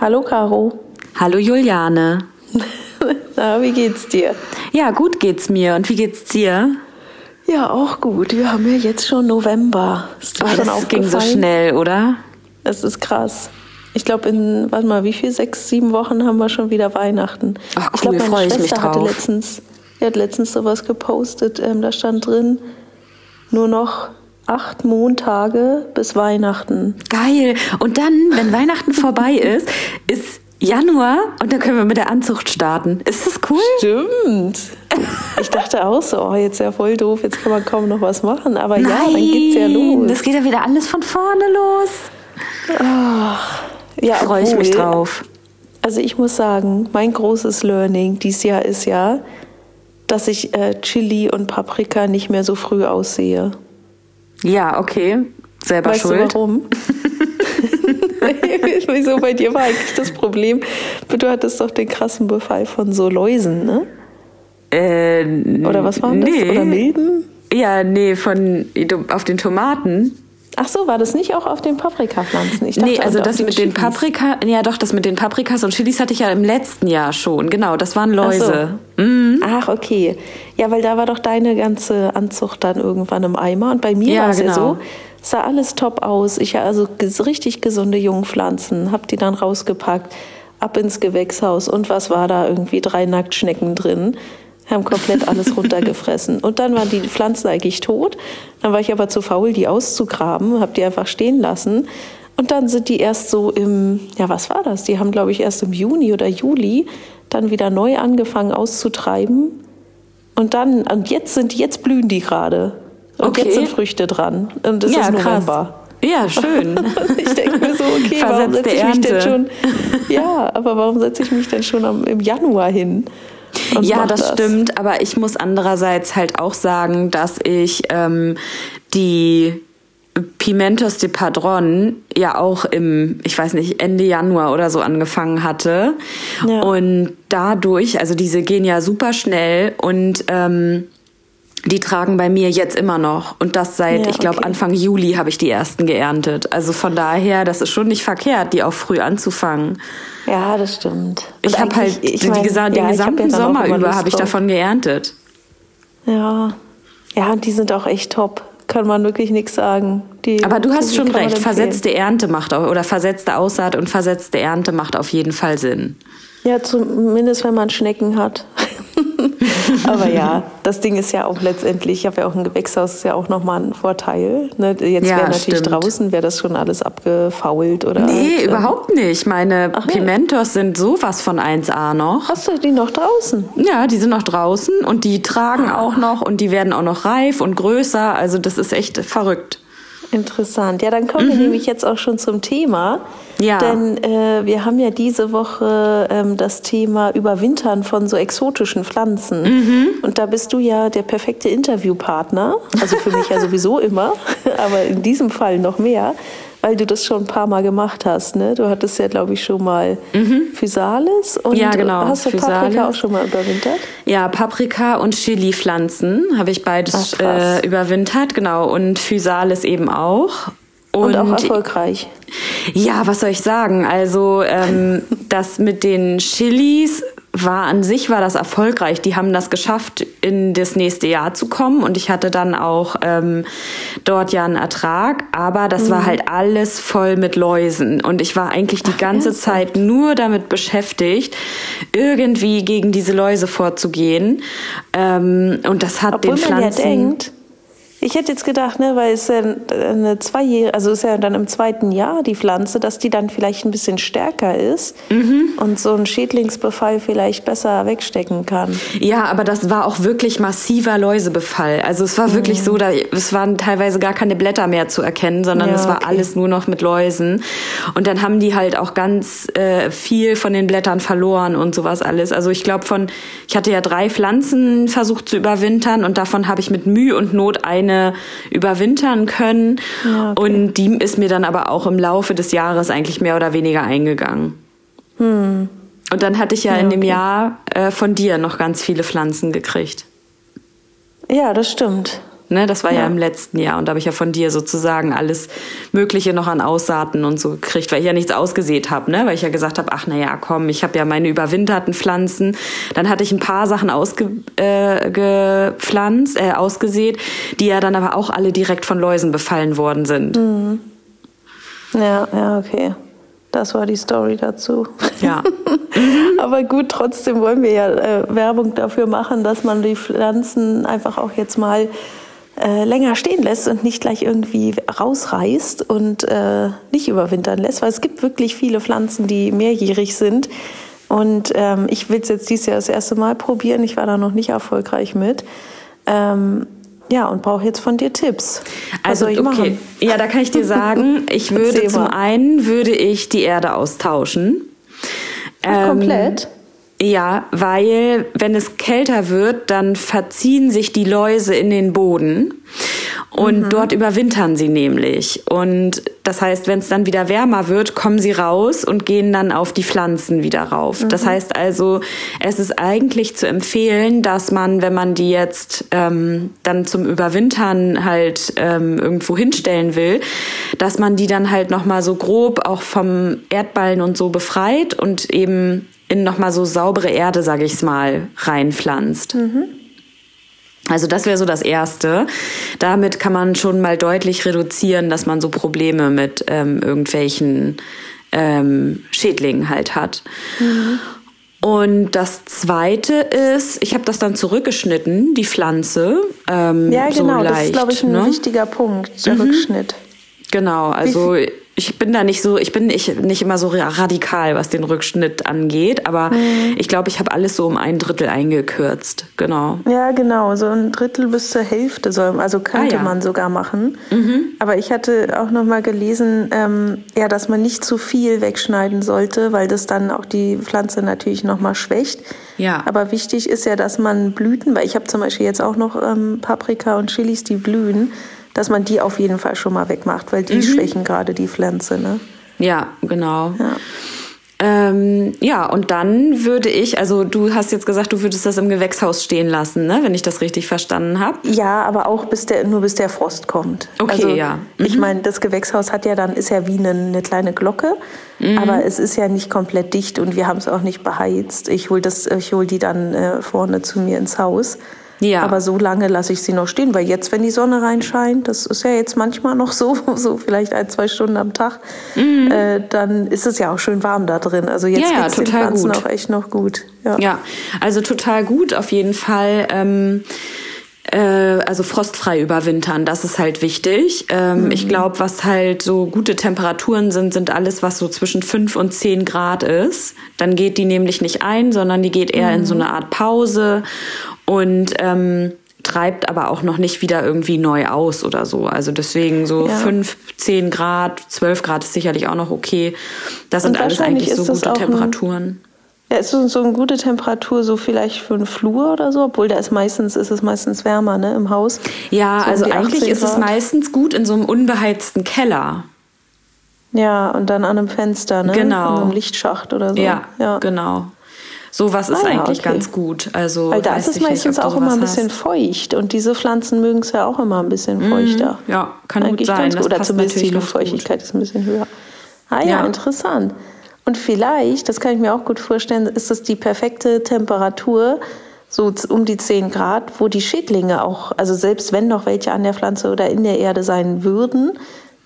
Hallo Caro. Hallo Juliane. Na, wie geht's dir? Ja, gut geht's mir. Und wie geht's dir? Ja, auch gut. Wir haben ja jetzt schon November. Ist schon das ging so schnell, oder? Es ist krass. Ich glaube, in, warte mal, wie viel? Sechs, sieben Wochen haben wir schon wieder Weihnachten. Ach, cool, ich glaube, meine Schwester hatte letztens, die hat letztens sowas gepostet. Ähm, da stand drin, nur noch acht Montage bis Weihnachten. Geil. Und dann, wenn Weihnachten vorbei ist, ist Januar und dann können wir mit der Anzucht starten. Ist das cool? Stimmt. Ich dachte auch so, oh, jetzt ja voll doof, jetzt kann man kaum noch was machen. Aber Nein, ja, dann geht's ja los. Das geht ja wieder alles von vorne los. Oh, ja, freue ich mich drauf. Also ich muss sagen, mein großes Learning dieses Jahr ist ja, dass ich äh, Chili und Paprika nicht mehr so früh aussehe. Ja, okay. Selber weißt schuld. Du warum? Wieso bei dir war eigentlich das Problem? Du hattest doch den krassen Befall von so Läusen, ne? Äh, Oder was waren nee. das? Oder Milben? Ja, nee, von auf den Tomaten. Ach so, war das nicht auch auf den Paprikapflanzen? Ich dachte, nee, also das mit den Paprika, ja doch, das mit den Paprikas und Chilis hatte ich ja im letzten Jahr schon. Genau, das waren Läuse. Ach, so. mhm. Ach okay. Ja, weil da war doch deine ganze Anzucht dann irgendwann im Eimer und bei mir ja, war es genau. ja so, sah alles top aus. Ich hatte also richtig gesunde Jungpflanzen, hab die dann rausgepackt, ab ins Gewächshaus und was war da irgendwie drei Nacktschnecken drin haben komplett alles runtergefressen. Und dann waren die Pflanzen eigentlich tot. Dann war ich aber zu faul, die auszugraben, habe die einfach stehen lassen. Und dann sind die erst so im, ja, was war das? Die haben, glaube ich, erst im Juni oder Juli dann wieder neu angefangen auszutreiben. Und dann, und jetzt sind, jetzt blühen die gerade. Und okay. jetzt sind Früchte dran. Und es ja, ist November. Krass. Ja, schön. ich denke mir so, okay, Versetzte warum setze ich mich denn schon? Ja, aber warum setze ich mich denn schon im Januar hin? Ja, das, das, stimmt, aber ich muss andererseits halt auch sagen, dass ich ähm, die Pimentos de Padron ja auch im, ich weiß nicht, Ende Januar oder so angefangen hatte. Ja. Und dadurch, also diese gehen ja super schnell und ähm, die tragen bei mir jetzt immer noch. Und das seit, ja, ich glaube, okay. Anfang Juli habe ich die ersten geerntet. Also von daher, das ist schon nicht verkehrt, die auch früh anzufangen. Ja, das stimmt. ich habe halt ich mein, den ja, gesamten hab Sommer über habe ich davon geerntet. Ja. Ja, und die sind auch echt top. Kann man wirklich nichts sagen. Die, Aber du hast schon recht. Versetzte Ernte macht auch, oder versetzte Aussaat und versetzte Ernte macht auf jeden Fall Sinn. Ja, zumindest wenn man Schnecken hat. Aber ja, das Ding ist ja auch letztendlich, ich habe ja auch ein Gewächshaus, ist ja auch nochmal ein Vorteil. Ne? Jetzt ja, wäre natürlich stimmt. draußen, wäre das schon alles abgefault oder. Nee, halt, überhaupt nicht. Meine Ach, Pimentos nee. sind sowas von 1A noch. Hast du die noch draußen? Ja, die sind noch draußen und die tragen auch noch und die werden auch noch reif und größer. Also das ist echt verrückt. Interessant. Ja, dann kommen mhm. wir nämlich jetzt auch schon zum Thema. Ja. Denn äh, wir haben ja diese Woche ähm, das Thema Überwintern von so exotischen Pflanzen. Mhm. Und da bist du ja der perfekte Interviewpartner. Also für mich ja sowieso immer, aber in diesem Fall noch mehr weil du das schon ein paar Mal gemacht hast. Ne? Du hattest ja, glaube ich, schon mal mhm. Physalis und ja, genau. hast du Physalis. Paprika auch schon mal überwintert? Ja, Paprika und Chili-Pflanzen habe ich beides Ach, äh, überwintert, genau. Und Physalis eben auch. Und, und, auch erfolgreich. Ja, was soll ich sagen? Also ähm, das mit den Chilis war an sich war das erfolgreich. Die haben das geschafft, in das nächste Jahr zu kommen und ich hatte dann auch ähm, dort ja einen Ertrag, aber das mhm. war halt alles voll mit Läusen und ich war eigentlich die Ach, ganze ernsthaft? Zeit nur damit beschäftigt, irgendwie gegen diese Läuse vorzugehen ähm, und das hat Obwohl den Pflanzen. Ja denkt, ich hätte jetzt gedacht, ne, weil es ja eine zweijährige, also ist ja dann im zweiten Jahr die Pflanze, dass die dann vielleicht ein bisschen stärker ist mhm. und so ein Schädlingsbefall vielleicht besser wegstecken kann. Ja, aber das war auch wirklich massiver Läusebefall. Also es war mhm. wirklich so, da es waren teilweise gar keine Blätter mehr zu erkennen, sondern ja, es war okay. alles nur noch mit Läusen. Und dann haben die halt auch ganz äh, viel von den Blättern verloren und sowas alles. Also ich glaube von, ich hatte ja drei Pflanzen versucht zu überwintern und davon habe ich mit Mühe und Not ein eine überwintern können. Ja, okay. Und die ist mir dann aber auch im Laufe des Jahres eigentlich mehr oder weniger eingegangen. Hm. Und dann hatte ich ja, ja in dem okay. Jahr äh, von dir noch ganz viele Pflanzen gekriegt. Ja, das stimmt. Ne, das war ja. ja. im letzten Jahr und da habe ich ja von dir sozusagen alles Mögliche noch an Aussaaten und so gekriegt, weil ich ja nichts ausgesät habe, ne? weil ich ja gesagt habe, ach naja, komm, ich habe ja meine überwinterten Pflanzen. Dann hatte ich ein paar Sachen ausgepflanzt, äh, äh, ausgesät, die ja dann aber auch alle direkt von Läusen befallen worden sind. Mhm. Ja, ja, okay. Das war die Story dazu. Ja. Aber gut, trotzdem wollen wir ja äh, Werbung dafür machen, dass man die Pflanzen einfach auch jetzt mal äh, länger stehen lässt und nicht gleich irgendwie rausreißt und äh, nicht überwintern lässt, weil es gibt wirklich viele Pflanzen, die mehrjährig sind. Und ähm, ich will es jetzt dieses Jahr das erste Mal probieren. Ich war da noch nicht erfolgreich mit. Ähm, ja, und brauche jetzt von dir Tipps. Also, okay. Machen? Ja, da kann ich dir sagen, ich würde zum einen würde ich die Erde austauschen. Ähm, komplett? Ja, weil wenn es kälter wird, dann verziehen sich die Läuse in den Boden und mhm. dort überwintern sie nämlich. Und das heißt, wenn es dann wieder wärmer wird, kommen sie raus und gehen dann auf die Pflanzen wieder rauf. Mhm. Das heißt also, es ist eigentlich zu empfehlen, dass man, wenn man die jetzt ähm, dann zum Überwintern halt ähm, irgendwo hinstellen will, dass man die dann halt nochmal so grob auch vom Erdballen und so befreit und eben in nochmal so saubere Erde, sage ich's mal, reinpflanzt. Mhm. Also das wäre so das Erste. Damit kann man schon mal deutlich reduzieren, dass man so Probleme mit ähm, irgendwelchen ähm, Schädlingen halt hat. Mhm. Und das Zweite ist, ich habe das dann zurückgeschnitten, die Pflanze. Ähm, ja, genau, so leicht, das ist, glaube ich, ein ne? wichtiger Punkt, der mhm. Rückschnitt. Genau, also ich bin da nicht so, ich bin nicht, nicht immer so radikal, was den Rückschnitt angeht, aber mhm. ich glaube, ich habe alles so um ein Drittel eingekürzt. Genau. Ja, genau, so ein Drittel bis zur Hälfte soll, also könnte ah, ja. man sogar machen. Mhm. Aber ich hatte auch noch mal gelesen, ähm, ja, dass man nicht zu viel wegschneiden sollte, weil das dann auch die Pflanze natürlich noch mal schwächt. Ja. Aber wichtig ist ja, dass man Blüten, weil ich habe zum Beispiel jetzt auch noch ähm, Paprika und Chilis, die blühen dass man die auf jeden Fall schon mal wegmacht, weil die mhm. schwächen gerade die Pflanze. Ne? Ja, genau. Ja. Ähm, ja, und dann würde ich, also du hast jetzt gesagt, du würdest das im Gewächshaus stehen lassen, ne? wenn ich das richtig verstanden habe. Ja, aber auch bis der, nur bis der Frost kommt. Okay, also, ja. Mhm. Ich meine, das Gewächshaus hat ja dann, ist ja wie eine, eine kleine Glocke, mhm. aber es ist ja nicht komplett dicht und wir haben es auch nicht beheizt. Ich hole hol die dann äh, vorne zu mir ins Haus. Ja. Aber so lange lasse ich sie noch stehen, weil jetzt, wenn die Sonne reinscheint, das ist ja jetzt manchmal noch so, so vielleicht ein, zwei Stunden am Tag, mhm. äh, dann ist es ja auch schön warm da drin. Also jetzt ja, geht den Pflanzen gut. auch echt noch gut. Ja. ja, also total gut auf jeden Fall. Ähm, äh, also frostfrei überwintern, das ist halt wichtig. Ähm, mhm. Ich glaube, was halt so gute Temperaturen sind, sind alles, was so zwischen 5 und 10 Grad ist. Dann geht die nämlich nicht ein, sondern die geht eher mhm. in so eine Art Pause und ähm, treibt aber auch noch nicht wieder irgendwie neu aus oder so. Also deswegen so ja. 5, 10 Grad, 12 Grad ist sicherlich auch noch okay. Das sind alles eigentlich so gute Temperaturen. Ja, ist so, so eine gute Temperatur, so vielleicht für einen Flur oder so, obwohl da ist meistens, ist es meistens wärmer, ne, im Haus. Ja, so also eigentlich ist es meistens gut in so einem unbeheizten Keller. Ja, und dann an einem Fenster, ne? Genau. In einem Lichtschacht oder so. Ja, ja. genau. Sowas ist ah, ja, eigentlich okay. ganz gut. Also Weil da ist es meistens auch immer ein bisschen hast. feucht und diese Pflanzen mögen es ja auch immer ein bisschen mhm. feuchter. Ja, kann eigentlich gut sein. Ganz gut. Oder zumindest die Luftfeuchtigkeit ist ein bisschen höher. Ah ja, ja, interessant. Und vielleicht, das kann ich mir auch gut vorstellen, ist das die perfekte Temperatur, so um die 10 Grad, wo die Schädlinge auch, also selbst wenn noch welche an der Pflanze oder in der Erde sein würden,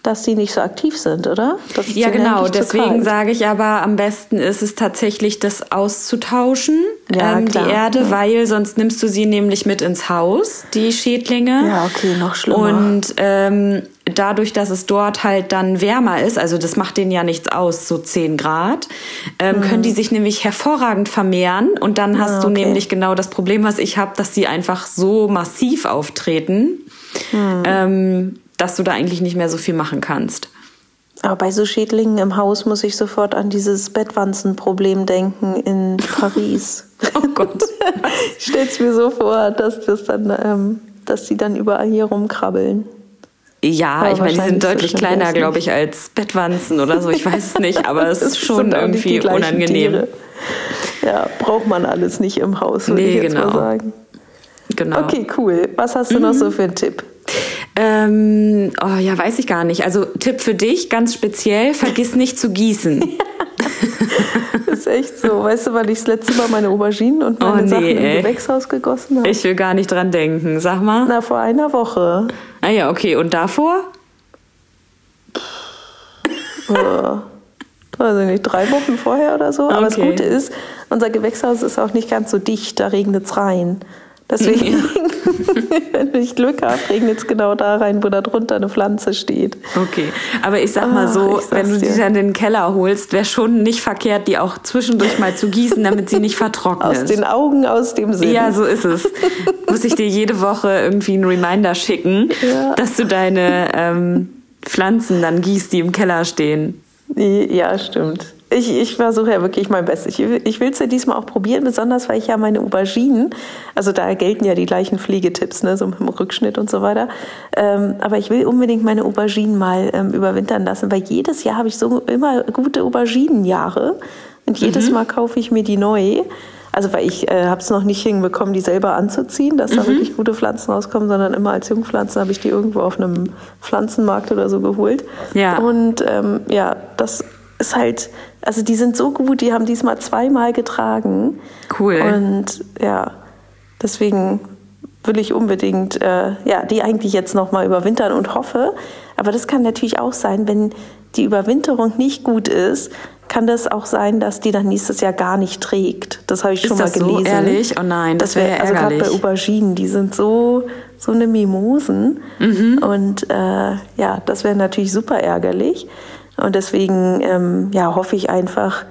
dass sie nicht so aktiv sind, oder? ja, genau. Deswegen sage ich aber, am besten ist es tatsächlich, das auszutauschen, ja, ähm, die Erde, ja. weil sonst nimmst du sie nämlich mit ins Haus, die Schädlinge. Ja, okay, noch schlimmer. Und ähm, dadurch, dass es dort halt dann wärmer ist, also das macht denen ja nichts aus, so 10 Grad, ähm, mhm. können die sich nämlich hervorragend vermehren und dann hast ah, okay. du nämlich genau das Problem, was ich habe, dass sie einfach so massiv auftreten. Mhm. Ähm, dass du da eigentlich nicht mehr so viel machen kannst. Aber bei so Schädlingen im Haus muss ich sofort an dieses Bettwanzenproblem denken in Paris. oh Gott. ich stell's mir so vor, dass das dann, ähm, dass die dann überall hier rumkrabbeln. Ja, aber ich meine, die sind deutlich kleiner, glaube ich, als Bettwanzen oder so. Ich weiß es nicht, aber es ist schon irgendwie unangenehm. Tiere. Ja, braucht man alles nicht im Haus, würde nee, ich jetzt genau. mal sagen. Genau. Okay, cool. Was hast du mhm. noch so für einen Tipp? Ähm, oh ja, weiß ich gar nicht. Also Tipp für dich, ganz speziell, vergiss nicht zu gießen. das ist echt so. Weißt du, weil ich das letzte Mal meine Auberginen und meine oh, nee, Sachen im ey. Gewächshaus gegossen habe? Ich will gar nicht dran denken. Sag mal. Na, vor einer Woche. Ah ja, okay. Und davor? Oh, weiß ich nicht, drei Wochen vorher oder so. Aber okay. das Gute ist, unser Gewächshaus ist auch nicht ganz so dicht, da regnet es rein. Deswegen, wenn ich Glück habe, regnet es genau da rein, wo da drunter eine Pflanze steht. Okay, aber ich sag mal so, wenn du die dann in den Keller holst, wäre schon nicht verkehrt, die auch zwischendurch mal zu gießen, damit sie nicht vertrocknet. Aus den Augen, aus dem Sinn. Ja, so ist es. Muss ich dir jede Woche irgendwie einen Reminder schicken, ja. dass du deine ähm, Pflanzen dann gießt, die im Keller stehen. Ja, stimmt. Ich, ich versuche ja wirklich mein Bestes. Ich, ich will es ja diesmal auch probieren, besonders weil ich ja meine Auberginen, also da gelten ja die gleichen Pflegetipps, ne, so mit dem Rückschnitt und so weiter. Ähm, aber ich will unbedingt meine Auberginen mal ähm, überwintern lassen, weil jedes Jahr habe ich so immer gute Auberginenjahre und jedes mhm. Mal kaufe ich mir die neu. Also weil ich äh, habe es noch nicht hinbekommen, die selber anzuziehen, dass mhm. da wirklich gute Pflanzen rauskommen, sondern immer als Jungpflanzen habe ich die irgendwo auf einem Pflanzenmarkt oder so geholt. Ja. Und ähm, ja, das ist halt, also die sind so gut, die haben diesmal zweimal getragen. Cool. Und ja, deswegen will ich unbedingt, äh, ja, die eigentlich jetzt nochmal überwintern und hoffe. Aber das kann natürlich auch sein, wenn die Überwinterung nicht gut ist, kann das auch sein, dass die dann nächstes Jahr gar nicht trägt. Das habe ich ist schon mal gelesen. So ehrlich? Oh nein, das, wäre wär, Also gerade bei Auberginen, die sind so so eine Mimosen mhm. und äh, ja, das wäre natürlich super ärgerlich. Und deswegen ähm, ja, hoffe ich einfach,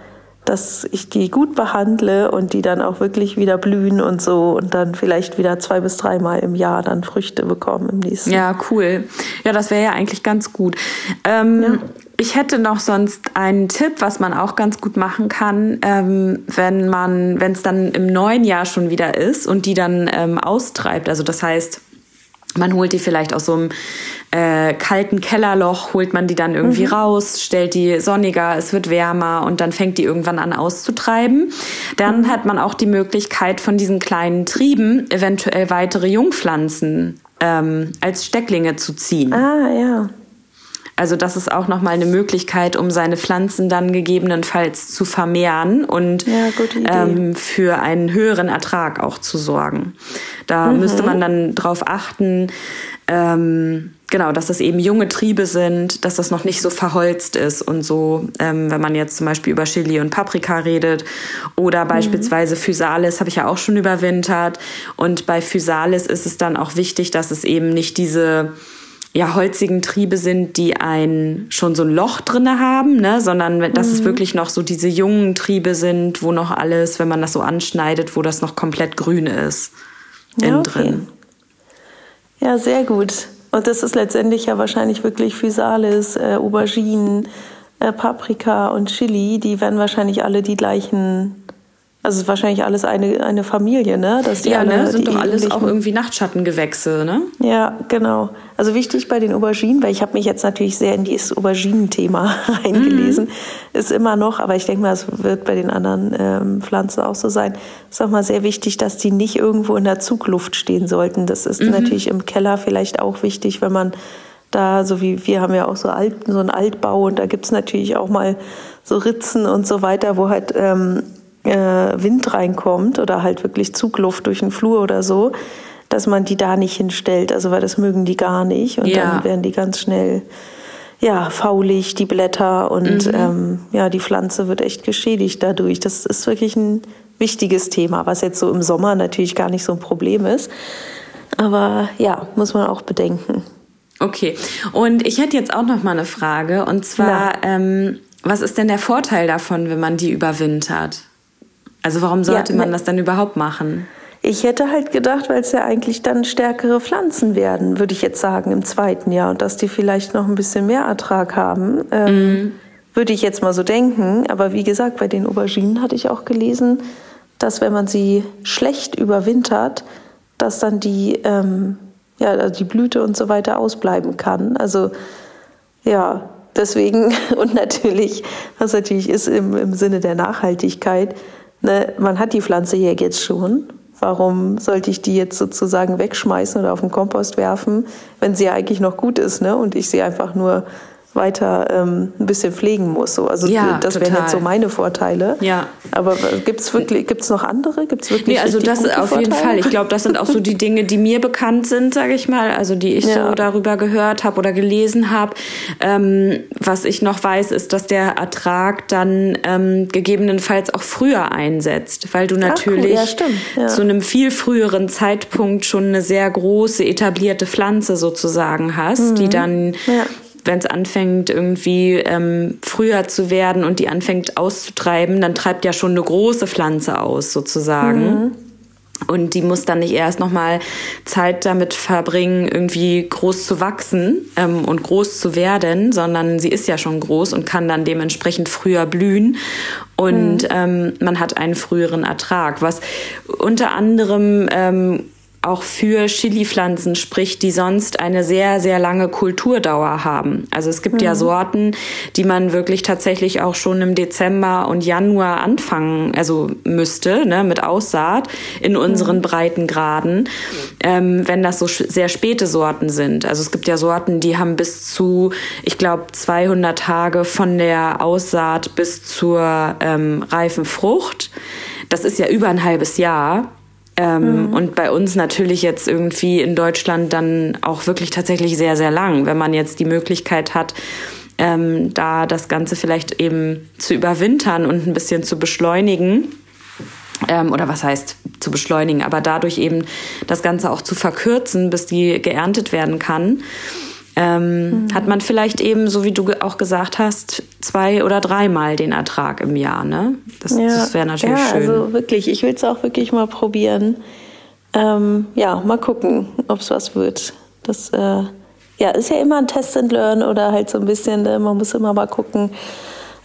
dass ich die gut behandle und die dann auch wirklich wieder blühen und so und dann vielleicht wieder zwei bis dreimal im Jahr dann Früchte bekommen im nächsten Jahr. Ja, cool. Ja, das wäre ja eigentlich ganz gut. Ähm, ja. Ich hätte noch sonst einen Tipp, was man auch ganz gut machen kann, ähm, wenn man, wenn es dann im neuen Jahr schon wieder ist und die dann ähm, austreibt. Also das heißt, man holt die vielleicht aus so einem äh, kalten Kellerloch, holt man die dann irgendwie mhm. raus, stellt die sonniger, es wird wärmer und dann fängt die irgendwann an auszutreiben. Dann mhm. hat man auch die Möglichkeit, von diesen kleinen Trieben eventuell weitere Jungpflanzen ähm, als Stecklinge zu ziehen. Ah, ja. Also das ist auch nochmal eine Möglichkeit, um seine Pflanzen dann gegebenenfalls zu vermehren und ja, ähm, für einen höheren Ertrag auch zu sorgen. Da mhm. müsste man dann drauf achten, ähm, genau, dass das eben junge Triebe sind, dass das noch nicht so verholzt ist und so, ähm, wenn man jetzt zum Beispiel über Chili und Paprika redet oder mhm. beispielsweise Physalis habe ich ja auch schon überwintert und bei Physalis ist es dann auch wichtig, dass es eben nicht diese ja, holzigen Triebe sind, die ein schon so ein Loch drinne haben, ne, sondern dass mhm. es wirklich noch so diese jungen Triebe sind, wo noch alles, wenn man das so anschneidet, wo das noch komplett grün ist innen ja, okay. drin. Ja, sehr gut. Und das ist letztendlich ja wahrscheinlich wirklich Physalis, äh, Auberginen, äh, Paprika und Chili, die werden wahrscheinlich alle die gleichen also es ist wahrscheinlich alles eine, eine Familie, ne? Dass die ja, alle, ne? sind doch alles auch irgendwie Nachtschattengewächse, ne? Ja, genau. Also wichtig bei den Auberginen, weil ich habe mich jetzt natürlich sehr in dieses Auberginenthema eingelesen, mhm. ist immer noch, aber ich denke mal, es wird bei den anderen ähm, Pflanzen auch so sein, ist auch mal sehr wichtig, dass die nicht irgendwo in der Zugluft stehen sollten. Das ist mhm. natürlich im Keller vielleicht auch wichtig, wenn man da, so wie wir haben ja auch so, Alt, so einen Altbau und da gibt's natürlich auch mal so Ritzen und so weiter, wo halt ähm, äh, Wind reinkommt oder halt wirklich Zugluft durch den Flur oder so, dass man die da nicht hinstellt. Also weil das mögen die gar nicht und ja. dann werden die ganz schnell ja faulig die Blätter und mhm. ähm, ja die Pflanze wird echt geschädigt dadurch. Das ist wirklich ein wichtiges Thema, was jetzt so im Sommer natürlich gar nicht so ein Problem ist. Aber ja, muss man auch bedenken. Okay, und ich hätte jetzt auch noch mal eine Frage und zwar, ähm, was ist denn der Vorteil davon, wenn man die überwintert? Also warum sollte ja, man ne das dann überhaupt machen? Ich hätte halt gedacht, weil es ja eigentlich dann stärkere Pflanzen werden, würde ich jetzt sagen, im zweiten Jahr und dass die vielleicht noch ein bisschen mehr Ertrag haben. Ähm, mm. Würde ich jetzt mal so denken. Aber wie gesagt, bei den Auberginen hatte ich auch gelesen, dass wenn man sie schlecht überwintert, dass dann die, ähm, ja, also die Blüte und so weiter ausbleiben kann. Also ja, deswegen und natürlich, was natürlich ist im, im Sinne der Nachhaltigkeit, Ne, man hat die Pflanze ja jetzt schon warum sollte ich die jetzt sozusagen wegschmeißen oder auf den Kompost werfen, wenn sie ja eigentlich noch gut ist, ne? Und ich sie einfach nur weiter ähm, ein bisschen pflegen muss. So. Also ja, das wären jetzt so meine Vorteile. Ja. Aber gibt es wirklich, gibt's noch andere? Gibt's wirklich nee, also das auf Vorteile? jeden Fall. Ich glaube, das sind auch so die Dinge, die mir bekannt sind, sage ich mal, also die ich ja. so darüber gehört habe oder gelesen habe. Ähm, was ich noch weiß, ist, dass der Ertrag dann ähm, gegebenenfalls auch früher einsetzt, weil du natürlich Ach, cool. ja, zu einem viel früheren Zeitpunkt schon eine sehr große etablierte Pflanze sozusagen hast, mhm. die dann wenn es anfängt, irgendwie ähm, früher zu werden und die anfängt auszutreiben, dann treibt ja schon eine große Pflanze aus, sozusagen. Mhm. Und die muss dann nicht erst nochmal Zeit damit verbringen, irgendwie groß zu wachsen ähm, und groß zu werden, sondern sie ist ja schon groß und kann dann dementsprechend früher blühen. Und mhm. ähm, man hat einen früheren Ertrag, was unter anderem ähm, auch für Chili-Pflanzen spricht, die sonst eine sehr, sehr lange Kulturdauer haben. Also es gibt mhm. ja Sorten, die man wirklich tatsächlich auch schon im Dezember und Januar anfangen, also müsste, ne, mit Aussaat in unseren mhm. Breitengraden, ähm, wenn das so sehr späte Sorten sind. Also es gibt ja Sorten, die haben bis zu, ich glaube, 200 Tage von der Aussaat bis zur ähm, reifen Frucht. Das ist ja über ein halbes Jahr. Ähm, mhm. Und bei uns natürlich jetzt irgendwie in Deutschland dann auch wirklich tatsächlich sehr, sehr lang, wenn man jetzt die Möglichkeit hat, ähm, da das Ganze vielleicht eben zu überwintern und ein bisschen zu beschleunigen. Ähm, oder was heißt zu beschleunigen, aber dadurch eben das Ganze auch zu verkürzen, bis die geerntet werden kann ähm, mhm. hat man vielleicht eben, so wie du auch gesagt hast, zwei oder dreimal den Ertrag im Jahr. Ne? Das, ja. das wäre natürlich ja, schön. Also wirklich, ich will es auch wirklich mal probieren. Ähm, ja, mal gucken, ob es was wird. Das äh, ja, ist ja immer ein Test and Learn oder halt so ein bisschen, ne? man muss immer mal gucken,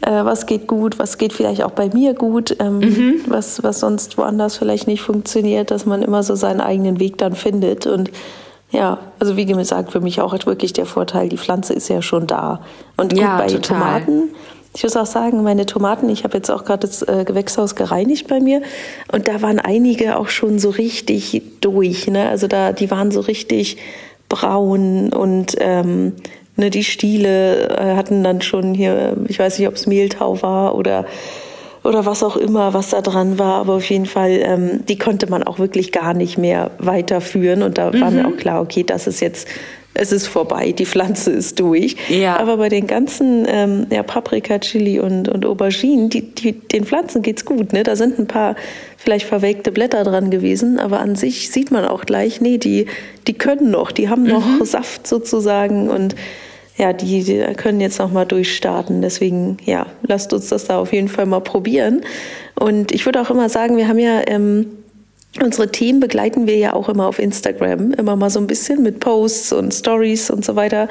äh, was geht gut, was geht vielleicht auch bei mir gut, ähm, mhm. was, was sonst woanders vielleicht nicht funktioniert, dass man immer so seinen eigenen Weg dann findet. Und ja, also wie gesagt, für mich auch wirklich der Vorteil, die Pflanze ist ja schon da. Und gut, ja, bei total. Tomaten, ich muss auch sagen, meine Tomaten, ich habe jetzt auch gerade das äh, Gewächshaus gereinigt bei mir und da waren einige auch schon so richtig durch. Ne? Also da, die waren so richtig braun und ähm, ne, die Stiele äh, hatten dann schon hier, ich weiß nicht, ob es Mehltau war oder oder was auch immer, was da dran war. Aber auf jeden Fall, ähm, die konnte man auch wirklich gar nicht mehr weiterführen. Und da mhm. war mir mhm. auch klar, okay, das ist jetzt es ist vorbei, die Pflanze ist durch. Ja. Aber bei den ganzen ähm, ja, Paprika, Chili und, und Auberginen, die, die, den Pflanzen geht's gut. Ne? Da sind ein paar vielleicht verwelkte Blätter dran gewesen, aber an sich sieht man auch gleich, nee, die, die können noch, die haben noch mhm. Saft sozusagen und ja, die, die können jetzt noch mal durchstarten. Deswegen, ja, lasst uns das da auf jeden Fall mal probieren. Und ich würde auch immer sagen, wir haben ja ähm, unsere Themen begleiten wir ja auch immer auf Instagram, immer mal so ein bisschen mit Posts und Stories und so weiter.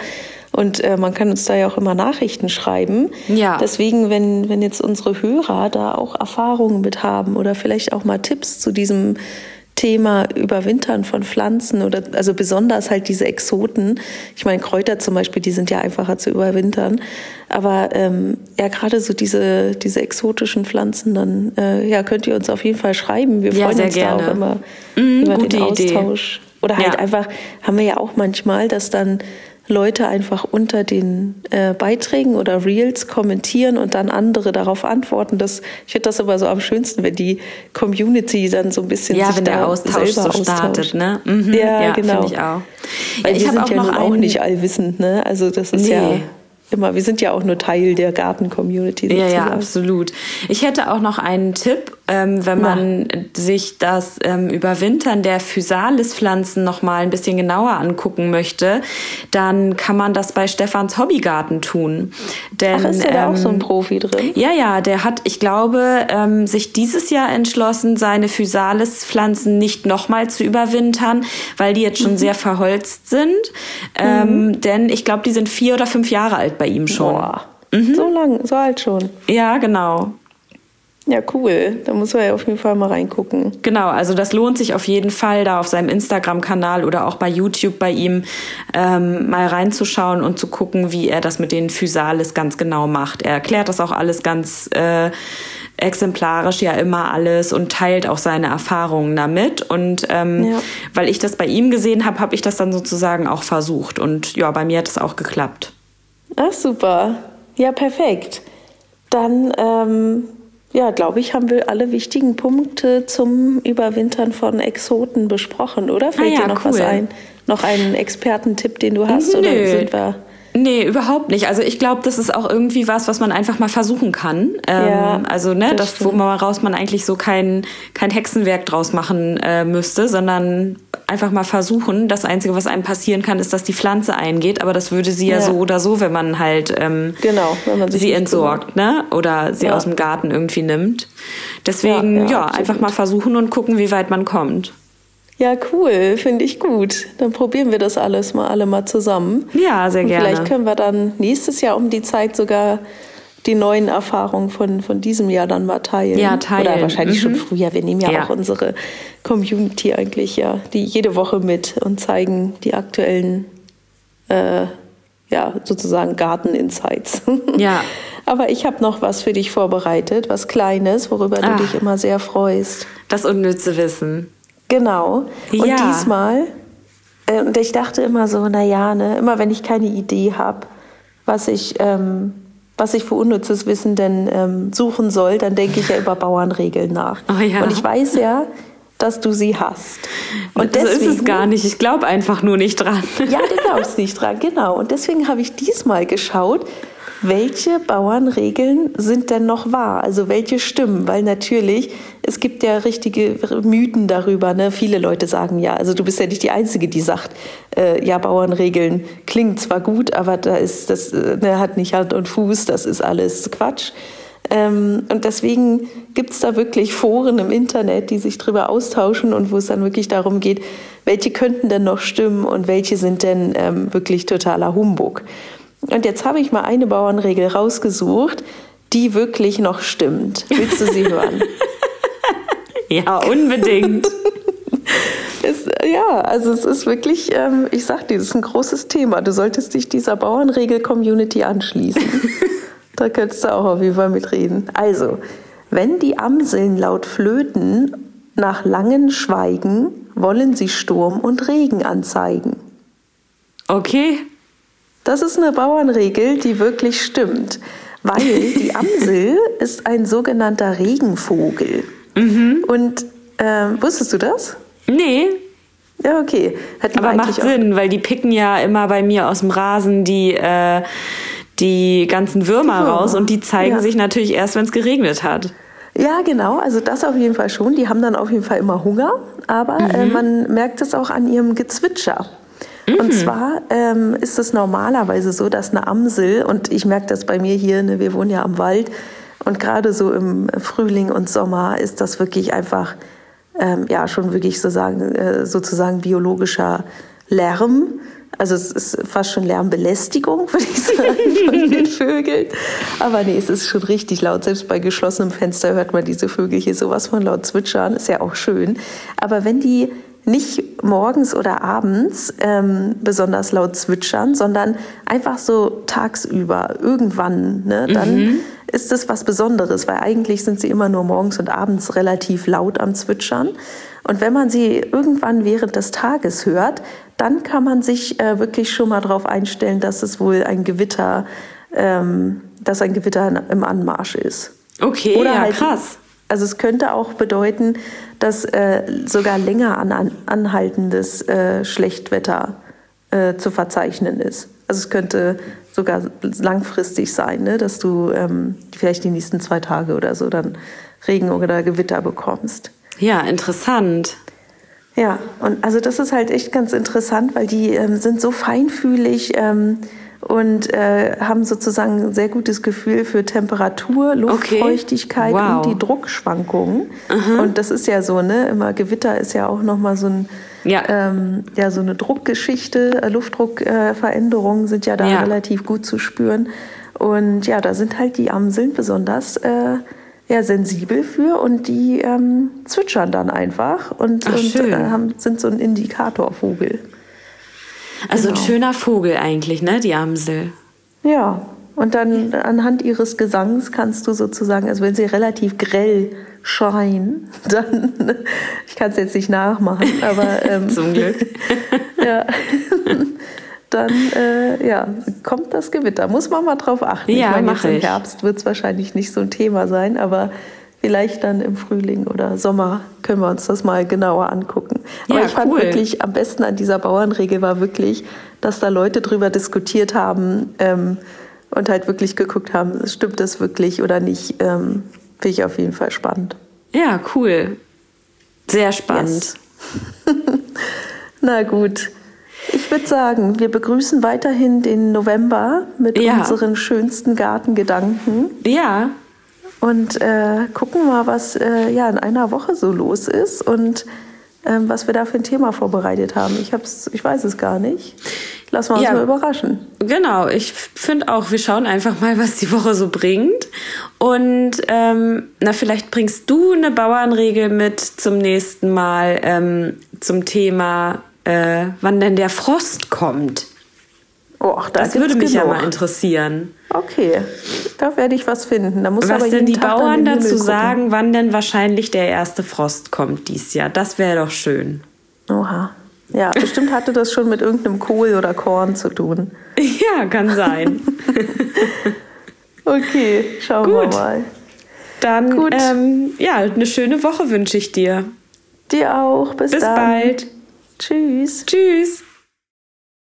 Und äh, man kann uns da ja auch immer Nachrichten schreiben. Ja. Deswegen, wenn, wenn jetzt unsere Hörer da auch Erfahrungen mit haben oder vielleicht auch mal Tipps zu diesem Thema Überwintern von Pflanzen oder also besonders halt diese Exoten. Ich meine, Kräuter zum Beispiel, die sind ja einfacher zu überwintern. Aber ähm, ja, gerade so diese, diese exotischen Pflanzen, dann äh, ja, könnt ihr uns auf jeden Fall schreiben. Wir freuen ja, uns gerne. da auch immer mhm, über den Austausch. Idee. Oder halt ja. einfach, haben wir ja auch manchmal, dass dann Leute einfach unter den äh, Beiträgen oder Reels kommentieren und dann andere darauf antworten. Das, ich finde das aber so am schönsten, wenn die Community dann so ein bisschen ja, sich wenn der Austausch so startet, ne? Mhm, ja, ja, genau. Ich auch. Weil ja, ich wir sind ja nun auch nicht allwissend, ne? Also das ist nee. ja immer, wir sind ja auch nur Teil der Garten-Community. Ja, ja, absolut. Ich hätte auch noch einen Tipp, ähm, wenn man ja. sich das ähm, Überwintern der Physalis-Pflanzen noch mal ein bisschen genauer angucken möchte, dann kann man das bei Stefans Hobbygarten tun. Denn, Ach, ist da ähm, auch so ein Profi drin? Ja, ja, der hat, ich glaube, ähm, sich dieses Jahr entschlossen, seine Physalis-Pflanzen nicht noch mal zu überwintern, weil die jetzt schon mhm. sehr verholzt sind. Ähm, mhm. Denn ich glaube, die sind vier oder fünf Jahre alt bei ihm schon. Boah. Mhm. So lang, so alt schon. Ja, genau. Ja, cool. Da muss man ja auf jeden Fall mal reingucken. Genau, also das lohnt sich auf jeden Fall, da auf seinem Instagram-Kanal oder auch bei YouTube bei ihm ähm, mal reinzuschauen und zu gucken, wie er das mit den Physalis ganz genau macht. Er erklärt das auch alles ganz äh, exemplarisch ja immer alles und teilt auch seine Erfahrungen damit. Und ähm, ja. weil ich das bei ihm gesehen habe, habe ich das dann sozusagen auch versucht. Und ja, bei mir hat es auch geklappt. Ach, super. Ja, perfekt. Dann ähm, ja, glaube ich, haben wir alle wichtigen Punkte zum Überwintern von Exoten besprochen, oder? Fällt ah, ja, dir noch cool. was ein? Noch einen Expertentipp, den du hast? Nö. Oder sind wir Nee, überhaupt nicht. Also ich glaube, das ist auch irgendwie was, was man einfach mal versuchen kann. Ähm, ja, also ne, das, das wo man raus man eigentlich so kein, kein Hexenwerk draus machen äh, müsste, sondern einfach mal versuchen. Das Einzige, was einem passieren kann, ist, dass die Pflanze eingeht, aber das würde sie ja, ja so oder so, wenn man halt ähm, genau, wenn man sie entsorgt, ne? Oder sie ja. aus dem Garten irgendwie nimmt. Deswegen, ja, ja einfach mal versuchen und gucken, wie weit man kommt. Ja, cool, finde ich gut. Dann probieren wir das alles mal alle mal zusammen. Ja, sehr gerne. vielleicht können wir dann nächstes Jahr um die Zeit sogar die neuen Erfahrungen von, von diesem Jahr dann mal teilen. Ja, teilen. Oder wahrscheinlich mhm. schon früher. Wir nehmen ja, ja, auch unsere Community eigentlich ja die jede Woche mit und zeigen die aktuellen, äh, ja, sozusagen Garten-Insights. Ja. Aber ich habe noch was für dich vorbereitet, was Kleines, worüber Ach, du dich immer sehr freust. Das unnütze Wissen. Genau. Und ja. diesmal, äh, und ich dachte immer so, naja, ne, immer wenn ich keine Idee habe, was ich, ähm, was ich für unnützes Wissen denn ähm, suchen soll, dann denke ich ja über Bauernregeln nach. Oh ja. Und ich weiß ja, dass du sie hast. Und deswegen, so ist es gar nicht. Ich glaube einfach nur nicht dran. Ja, du glaubst nicht dran, genau. Und deswegen habe ich diesmal geschaut, welche Bauernregeln sind denn noch wahr? Also welche stimmen? Weil natürlich, es gibt ja richtige Mythen darüber. Ne? Viele Leute sagen ja, also du bist ja nicht die Einzige, die sagt, äh, ja, Bauernregeln klingt zwar gut, aber da ist das äh, ne, hat nicht Hand und Fuß, das ist alles Quatsch. Ähm, und deswegen gibt es da wirklich Foren im Internet, die sich darüber austauschen und wo es dann wirklich darum geht, welche könnten denn noch stimmen und welche sind denn ähm, wirklich totaler Humbug. Und jetzt habe ich mal eine Bauernregel rausgesucht, die wirklich noch stimmt. Willst du sie hören? ja, unbedingt. es, ja, also es ist wirklich, ähm, ich sag dir, das ist ein großes Thema. Du solltest dich dieser Bauernregel-Community anschließen. da könntest du auch auf jeden Fall mitreden. Also, wenn die Amseln laut flöten, nach langem Schweigen, wollen sie Sturm und Regen anzeigen. Okay. Das ist eine Bauernregel, die wirklich stimmt, weil die Amsel ist ein sogenannter Regenvogel. Mhm. Und äh, wusstest du das? Nee. Ja, okay. Hat Aber macht Sinn, weil die picken ja immer bei mir aus dem Rasen die, äh, die ganzen Würmer, die Würmer, raus und die zeigen ja. sich natürlich erst, wenn es geregnet hat. Ja, genau. Also das auf jeden Fall schon. Die haben dann auf jeden Fall immer Hunger, aber äh, mhm. äh, man merkt es auch an ihrem Gezwitscher. Mhm. Und zwar ähm, ist es normalerweise so, dass eine Amsel, und ich merke das bei mir hier, ne, wir wohnen ja am Wald, und gerade so im Frühling und Sommer ist das wirklich einfach, ähm, ja, schon wirklich sozusagen, äh, sozusagen biologischer Lärm. Also es ist fast schon Lärmbelästigung, würde ich sagen, von den Vögeln. Aber nee, es ist schon richtig laut. Selbst bei geschlossenem Fenster hört man diese Vögel hier sowas von laut zwitschern. Ist ja auch schön. Aber wenn die nicht morgens oder abends ähm, besonders laut zwitschern, sondern einfach so tagsüber, irgendwann, ne, dann mhm. Ist das was Besonderes, weil eigentlich sind sie immer nur morgens und abends relativ laut am Zwitschern. Und wenn man sie irgendwann während des Tages hört, dann kann man sich äh, wirklich schon mal darauf einstellen, dass es wohl ein Gewitter, ähm, dass ein Gewitter im Anmarsch ist. Okay, Oder ja, halt, krass. Also es könnte auch bedeuten, dass äh, sogar länger an, an, anhaltendes äh, Schlechtwetter äh, zu verzeichnen ist. Also es könnte sogar langfristig sein, ne, dass du ähm, vielleicht die nächsten zwei Tage oder so dann Regen oder Gewitter bekommst. Ja, interessant. Ja, und also das ist halt echt ganz interessant, weil die ähm, sind so feinfühlig. Ähm, und äh, haben sozusagen ein sehr gutes Gefühl für Temperatur, Luftfeuchtigkeit okay. wow. und die Druckschwankungen. Mhm. Und das ist ja so, ne? Immer Gewitter ist ja auch nochmal so ein ja. Ähm, ja, so eine Druckgeschichte, äh, Luftdruckveränderungen äh, sind ja da ja. relativ gut zu spüren. Und ja, da sind halt die Amseln besonders äh, ja, sensibel für und die ähm, zwitschern dann einfach und, Ach, und äh, haben, sind so ein Indikatorvogel. Also genau. ein schöner Vogel eigentlich, ne, die Amsel. Ja, und dann anhand ihres Gesangs kannst du sozusagen, also wenn sie relativ grell schreien, dann, ich kann es jetzt nicht nachmachen, aber ähm, zum Glück. ja, dann äh, ja, kommt das Gewitter. Muss man mal drauf achten. Ja, ich meine, jetzt im Herbst wird es wahrscheinlich nicht so ein Thema sein, aber vielleicht dann im Frühling oder Sommer können wir uns das mal genauer angucken. Aber ja, ich fand cool. wirklich am besten an dieser Bauernregel war wirklich, dass da Leute drüber diskutiert haben ähm, und halt wirklich geguckt haben, stimmt das wirklich oder nicht. Ähm, Finde ich auf jeden Fall spannend. Ja, cool. Sehr spannend. Yes. Na gut. Ich würde sagen, wir begrüßen weiterhin den November mit ja. unseren schönsten Gartengedanken. Ja. Und äh, gucken mal, was äh, ja in einer Woche so los ist und ähm, was wir da für ein Thema vorbereitet haben. Ich, hab's, ich weiß es gar nicht. Lassen wir uns ja, mal überraschen. Genau, ich finde auch, wir schauen einfach mal, was die Woche so bringt. Und ähm, na, vielleicht bringst du eine Bauernregel mit zum nächsten Mal ähm, zum Thema äh, wann denn der Frost kommt. Oh, da das würde mich genug. ja mal interessieren. Okay, da werde ich was finden. Da muss was aber denn die Tag Bauern dazu sagen, wann denn wahrscheinlich der erste Frost kommt dieses Jahr? Das wäre doch schön. Oha. Ja, bestimmt hatte das schon mit irgendeinem Kohl oder Korn zu tun. Ja, kann sein. okay, schauen Gut. wir mal. Dann, Gut. Ähm, ja, eine schöne Woche wünsche ich dir. Dir auch. Bis, Bis dann. bald. Tschüss. Tschüss.